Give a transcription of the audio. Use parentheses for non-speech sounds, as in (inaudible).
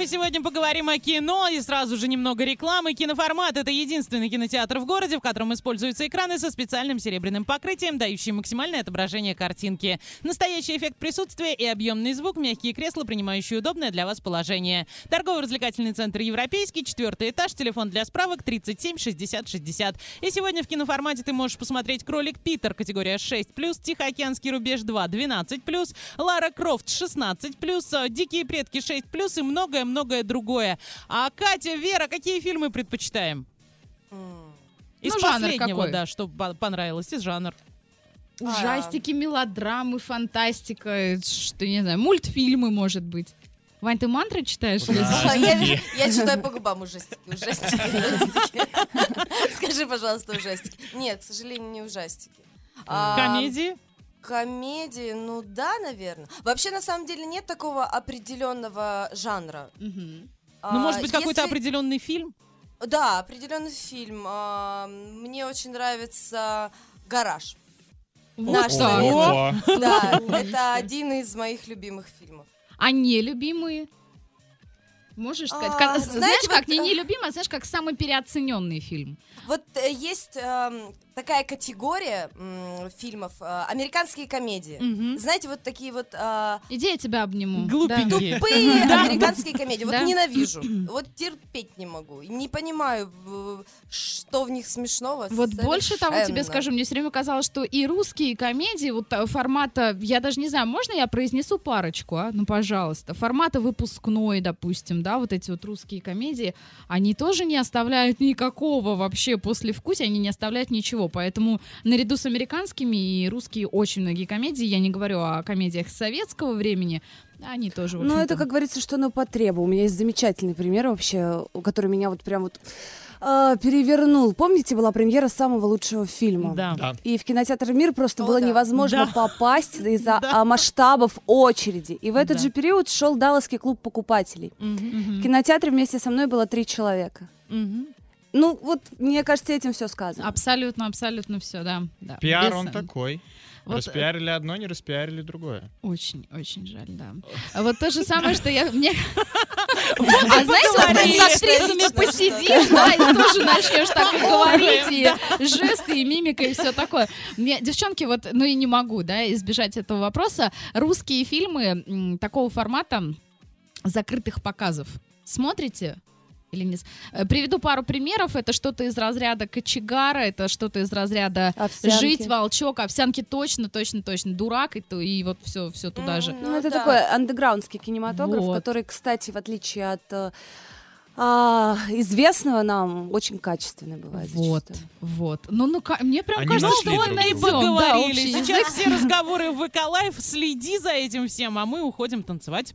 и сегодня поговорим о кино, и сразу же немного рекламы. Киноформат — это единственный кинотеатр в городе, в котором используются экраны со специальным серебряным покрытием, дающие максимальное отображение картинки. Настоящий эффект присутствия и объемный звук, мягкие кресла, принимающие удобное для вас положение. Торгово-развлекательный центр «Европейский», четвертый этаж, телефон для справок 37 60 60. И сегодня в киноформате ты можешь посмотреть «Кролик Питер», категория 6+, «Тихоокеанский рубеж 2», 12+, «Лара Крофт» 16+, «Дикие предки» 6+, и многое-многое другое. А Катя, Вера, какие фильмы предпочитаем? Из Ну, последнего, какой? да, что по- понравилось, из жанр. Ужастики, мелодрамы, фантастика, что, не знаю, мультфильмы, может быть. Вань, ты мантры читаешь? или- А, Я, я читаю по губам ужастики, ужастики, ужастики. (laughs) Скажи, пожалуйста, ужастики. Нет, к сожалению, не ужастики. А, Комедии? Комедии, ну да, наверное. Вообще, на самом деле, нет такого определенного жанра. Мгм. Ну, может быть, А, какой-то если- определенный фильм? Да, определенный фильм. А, Мне очень нравится «Гараж». Вот Наш так. советский. Да, (laughs) это один из моих любимых фильмов. А нелюбимые? Можешь сказать? А, Как- знаете, знаешь, как вот, не э, нелюбимый, а знаешь, как самый переоцененный фильм. Вот э, есть эм, такая категория м, фильмов э, американские комедии. Мгм. Знаете, вот такие вот э, Иди, я тебя обниму. Глупенькие. тупые (laughs) Да. американские комедии. Вот Да. ненавижу. (clears throat) Вот терпеть не могу. Не понимаю, э, что в них смешного. Вот больше того тебе совершенно. скажу, мне все время казалось, что и русские комедии вот э, формата, я даже не знаю, можно я произнесу парочку, а? Ну, пожалуйста. Формата выпускной, допустим, да, вот эти вот русские комедии, они тоже не оставляют никакого вообще послевкусия, они не оставляют ничего. Поэтому наряду с американскими и русские очень многие комедии, я не говорю о комедиях советского времени, они тоже, Ну, это, как говорится, что на потребу. У меня есть замечательный пример вообще, у- который меня вот прям вот э, перевернул. Помните, была премьера самого лучшего фильма? Да. Да. И в кинотеатр «Мир» просто О, было да. невозможно Да. попасть из-за (laughs) Да. а, масштабов очереди. И в этот Да. же период шел Далласский клуб покупателей. Мгм. В кинотеатре вместе со мной было три человека. Мгм. Ну, вот, мне кажется, этим все сказано. Абсолютно, абсолютно все, да. да. Пиар Без, он такой. вот, распиарили одно, не распиарили другое. Очень, очень жаль, да. Вот то же самое, что я... Мне... А знаете, вот Говорили, с актрисами посидишь, да, и тоже начнешь так говорить, и жесты, и мимика, и все такое. Мне, девчонки, вот, ну и не могу, да, избежать этого вопроса. Русские фильмы такого формата закрытых показов смотрите? Или не... Э, Приведу пару примеров. Это что-то из разряда кочегара, это что-то из разряда Овсянки. Жить, волчок, овсянки точно, точно, точно. Дурак, и, то, и вот все, все туда же. Ну, это да. такой андеграундский кинематограф, Вот. который, кстати, в отличие от э, а, известного нам, очень качественный бывает. Вот, зачастую. вот. Ну, ну, ка- мне прям Они кажется, что мы И да, поговорили. общий Сейчас все разговоры в ВК Лайф. Следи за этим всем, а мы уходим танцевать.